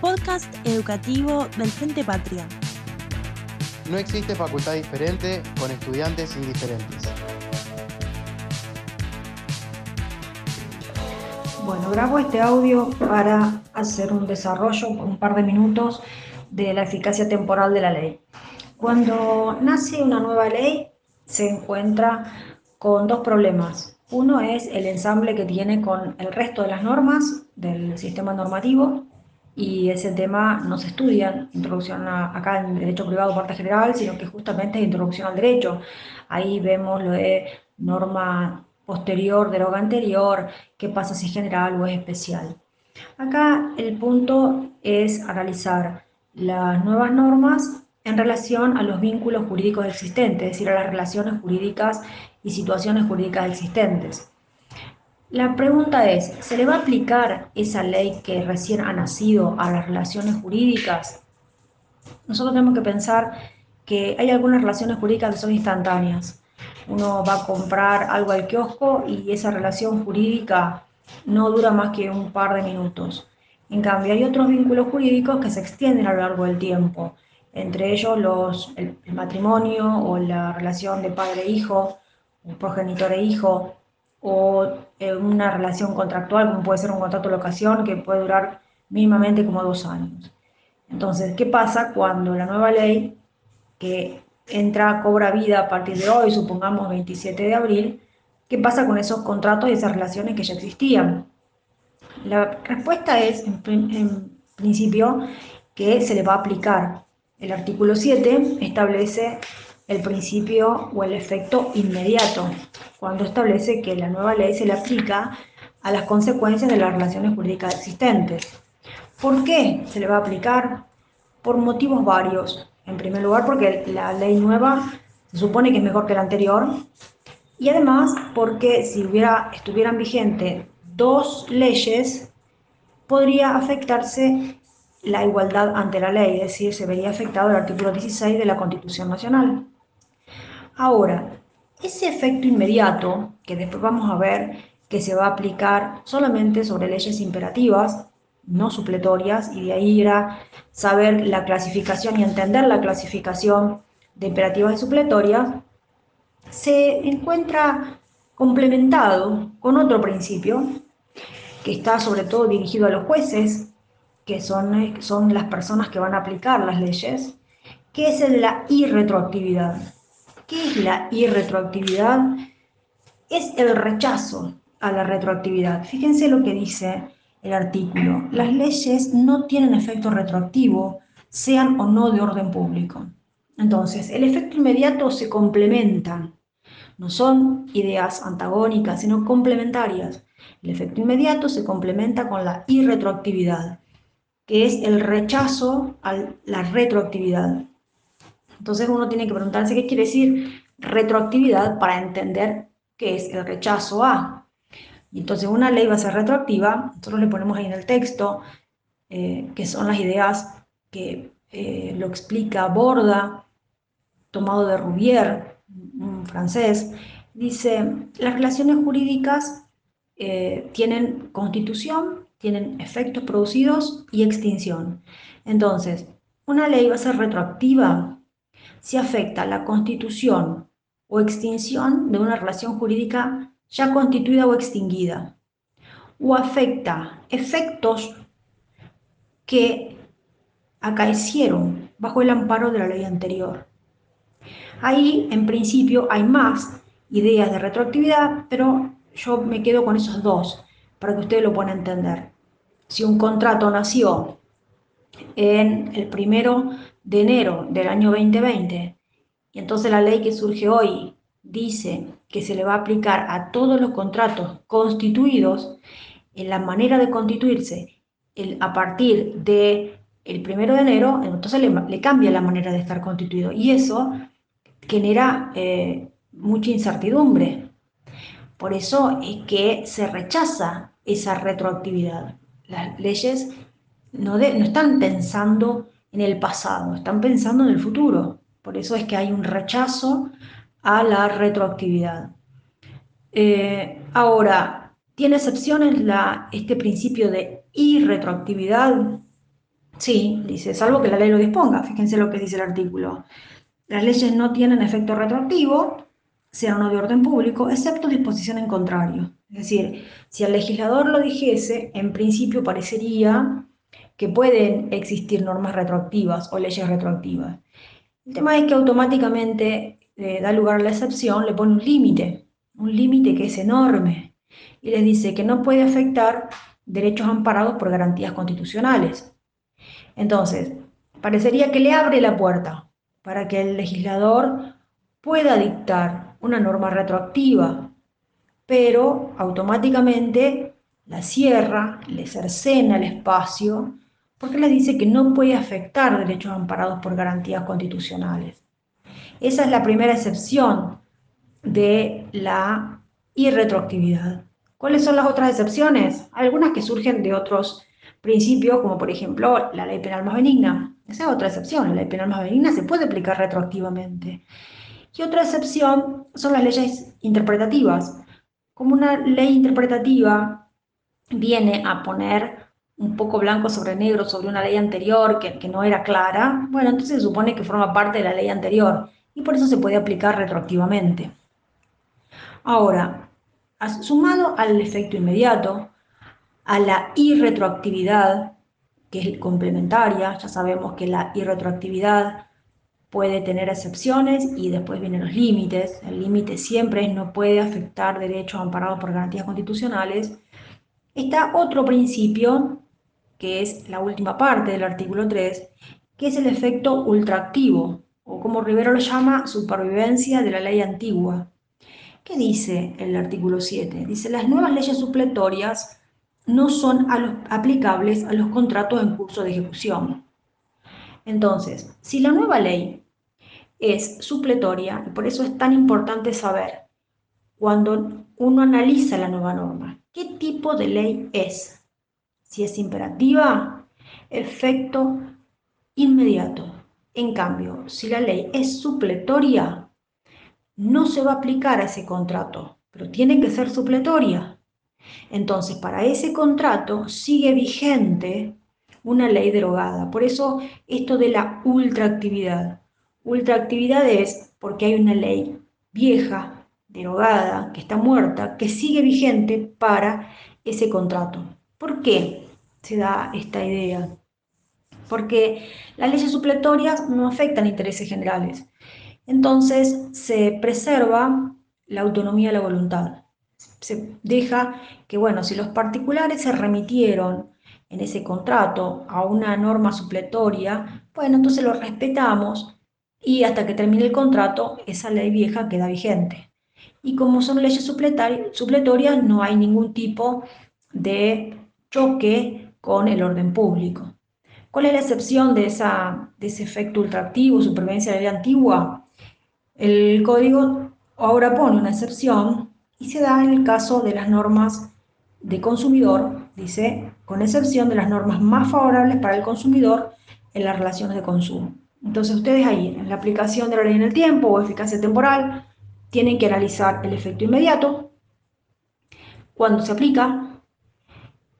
Podcast educativo del Frente Patria. No existe facultad diferente con estudiantes indiferentes. Bueno, grabo este audio para hacer un desarrollo por un par de minutos de la eficacia temporal de la ley. Cuando nace una nueva ley, se encuentra con dos problemas. Uno es el ensamble que tiene con el resto de las normas del sistema normativo y ese tema no se estudia, introducción acá en derecho privado parte general, sino que justamente es introducción al derecho. Ahí vemos lo de norma posterior, deroga anterior, qué pasa si es general o es especial. Acá el punto es analizar las nuevas normas en relación a los vínculos jurídicos existentes, es decir, a las relaciones jurídicas y situaciones jurídicas existentes. La pregunta es, ¿se le va a aplicar esa ley que recién ha nacido a las relaciones jurídicas? Nosotros tenemos que pensar que hay algunas relaciones jurídicas que son instantáneas. Uno va a comprar algo al kiosco y esa relación jurídica no dura más que un par de minutos. En cambio, hay otros vínculos jurídicos que se extienden a lo largo del tiempo, entre ellos los, el, el matrimonio o la relación de padre-hijo, progenitor e hijo, o una relación contractual, como puede ser un contrato de locación, que puede durar mínimamente como dos años. Entonces, ¿qué pasa cuando la nueva ley, que entra, cobra vida a partir de hoy, supongamos 27 de abril, qué pasa con esos contratos y esas relaciones que ya existían? La respuesta es, en, en principio, que se le va a aplicar. El artículo 7 establece el principio o el efecto inmediato, cuando establece que la nueva ley se le aplica a las consecuencias de las relaciones jurídicas existentes. ¿Por qué se le va a aplicar? Por motivos varios. En primer lugar, porque la ley nueva se supone que es mejor que la anterior. Y además, porque si hubiera, estuvieran vigentes dos leyes, podría afectarse la igualdad ante la ley, es decir, se vería afectado el artículo 16 de la Constitución Nacional. Ahora, ese efecto inmediato, que después vamos a ver que se va a aplicar solamente sobre leyes imperativas, no supletorias, y de ahí era saber la clasificación y entender la clasificación de imperativas y supletorias, se encuentra complementado con otro principio que está sobre todo dirigido a los jueces, que son, son las personas que van a aplicar las leyes, que es la irretroactividad. ¿Qué es la irretroactividad? Es el rechazo a la retroactividad. Fíjense lo que dice el artículo. Las leyes no tienen efecto retroactivo, sean o no de orden público. Entonces, el efecto inmediato se complementa. No son ideas antagónicas, sino complementarias. El efecto inmediato se complementa con la irretroactividad, que es el rechazo a la retroactividad. Entonces uno tiene que preguntarse qué quiere decir retroactividad para entender qué es el rechazo a. Y entonces una ley va a ser retroactiva, nosotros le ponemos ahí en el texto, eh, que son las ideas que eh, lo explica Borda, tomado de Rouvier, un francés, dice, las relaciones jurídicas eh, tienen constitución, tienen efectos producidos y extinción. Entonces, una ley va a ser retroactiva si afecta la constitución o extinción de una relación jurídica ya constituida o extinguida, o afecta efectos que acaecieron bajo el amparo de la ley anterior. Ahí, en principio, hay más ideas de retroactividad, pero yo me quedo con esos dos para que ustedes lo puedan entender. Si un contrato nació en el primero de enero del año 2020, y entonces la ley que surge hoy dice que se le va a aplicar a todos los contratos constituidos, en la manera de constituirse el, a partir de el primero de enero, entonces le, cambia la manera de estar constituido y eso genera eh, mucha incertidumbre. Por eso es que se rechaza esa retroactividad. Las leyes no, no están pensando en el pasado, están pensando en el futuro. Por eso es que hay un rechazo a la retroactividad. Eh, ahora, ¿Tiene excepciones este principio de irretroactividad? Sí, dice, salvo que la ley lo disponga. Fíjense lo que dice el artículo. Las leyes no tienen efecto retroactivo, sean no de orden público, excepto disposición en contrario. Es decir, si el legislador lo dijese, en principio parecería que pueden existir normas retroactivas o leyes retroactivas. El tema es que automáticamente eh, da lugar a la excepción, le pone un límite, un límite que es enorme, y les dice que no puede afectar derechos amparados por garantías constitucionales. Entonces, parecería que le abre la puerta para que el legislador pueda dictar una norma retroactiva, pero automáticamente la cierra, le cercena el espacio, porque le dice que no puede afectar derechos amparados por garantías constitucionales. Esa es la primera excepción de la irretroactividad. ¿Cuáles son las otras excepciones? Algunas que surgen de otros principios, como por ejemplo la ley penal más benigna. Esa es otra excepción, la ley penal más benigna se puede aplicar retroactivamente. Y otra excepción son las leyes interpretativas. Como una ley interpretativa viene a poner un poco blanco sobre negro sobre una ley anterior que, que no era clara, bueno, entonces se supone que forma parte de la ley anterior y por eso se puede aplicar retroactivamente. Ahora, sumado al efecto inmediato, a la irretroactividad, que es complementaria, ya sabemos que la irretroactividad puede tener excepciones y después vienen los límites. El límite siempre no puede afectar derechos amparados por garantías constitucionales. Está otro principio, que es la última parte del artículo 3, que es el efecto ultraactivo, o como Rivero lo llama, supervivencia de la ley antigua. ¿Qué dice el artículo 7? Dice, las nuevas leyes supletorias no son aplicables a los contratos en curso de ejecución. Entonces, si la nueva ley es supletoria, y por eso es tan importante saber, cuando uno analiza la nueva norma, qué tipo de ley es. Si es imperativa, efecto inmediato. En cambio, si la ley es supletoria, no se va a aplicar a ese contrato, pero tiene que ser supletoria. Entonces, para ese contrato sigue vigente una ley derogada. Por eso, esto de la ultraactividad. Ultraactividad es porque hay una ley vieja, derogada, que está muerta, que sigue vigente para ese contrato. ¿Por qué se da esta idea? Porque las leyes supletorias no afectan intereses generales. Entonces se preserva la autonomía de la voluntad. Se deja que, bueno, si los particulares se remitieron en ese contrato a una norma supletoria, bueno, entonces lo respetamos y hasta que termine el contrato, esa ley vieja queda vigente. Y como son leyes supletorias, no hay ningún tipo de choque con el orden público. ¿Cuál es la excepción de, ese efecto ultraactivo, supervivencia de la ley antigua? El código ahora pone una excepción y se da en el caso de las normas de consumidor, dice, con excepción de las normas más favorables para el consumidor en las relaciones de consumo. Entonces ustedes ahí, en la aplicación de la ley en el tiempo o eficacia temporal, tienen que analizar el efecto inmediato, cuándo se aplica,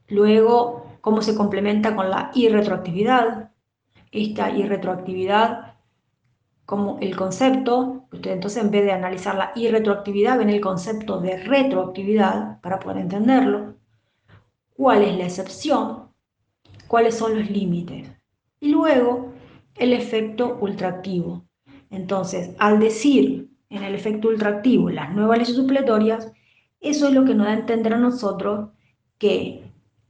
luego cómo se complementa con la irretroactividad. Esta irretroactividad como el concepto, usted entonces en vez de analizar la irretroactividad, ven el concepto de retroactividad para poder entenderlo, cuál es la excepción, cuáles son los límites, y luego el efecto ultraactivo. Entonces, al decir en el efecto ultraactivo las nuevas leyes supletorias, eso es lo que nos da a entender a nosotros que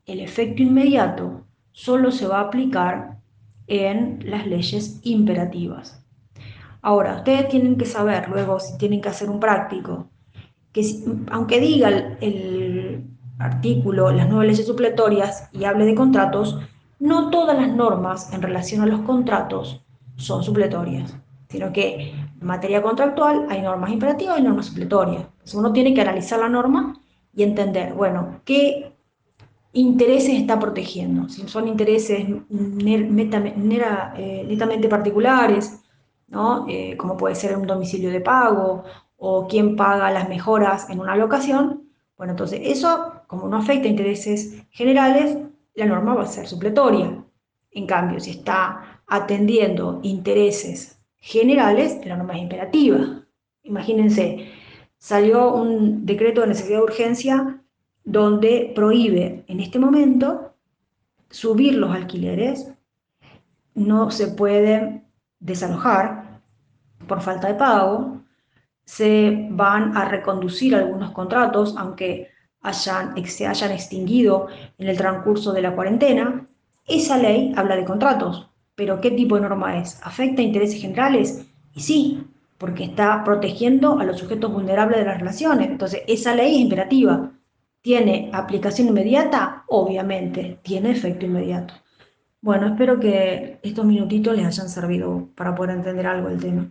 el efecto inmediato solo se va a aplicar en las leyes imperativas. Ahora, ustedes tienen que saber luego, si tienen que hacer un práctico, que aunque diga el, artículo, las nuevas leyes supletorias y hable de contratos, no todas las normas en relación a los contratos son supletorias, sino que en materia contractual hay normas imperativas y normas supletorias. Uno tiene que analizar la norma y entender, bueno, qué intereses está protegiendo, si son intereses eh, netamente particulares, eh, como puede ser un domicilio de pago o quién paga las mejoras en una locación, Bueno, entonces eso, como no afecta a intereses generales, la norma va a ser supletoria. En cambio, si está atendiendo intereses generales, la norma es imperativa. Imagínense, salió un decreto de necesidad de urgencia donde prohíbe en este momento subir los alquileres, no se pueden desalojar por falta de pago, se van a reconducir algunos contratos, aunque hayan, se hayan extinguido en el transcurso de la cuarentena. Esa ley habla de contratos, pero ¿qué tipo de norma es? ¿Afecta a intereses generales? Y sí, porque está protegiendo a los sujetos vulnerables de las relaciones. Entonces, esa ley es imperativa. ¿Tiene aplicación inmediata? Obviamente, tiene efecto inmediato. Bueno, espero que estos minutitos les hayan servido para poder entender algo del tema.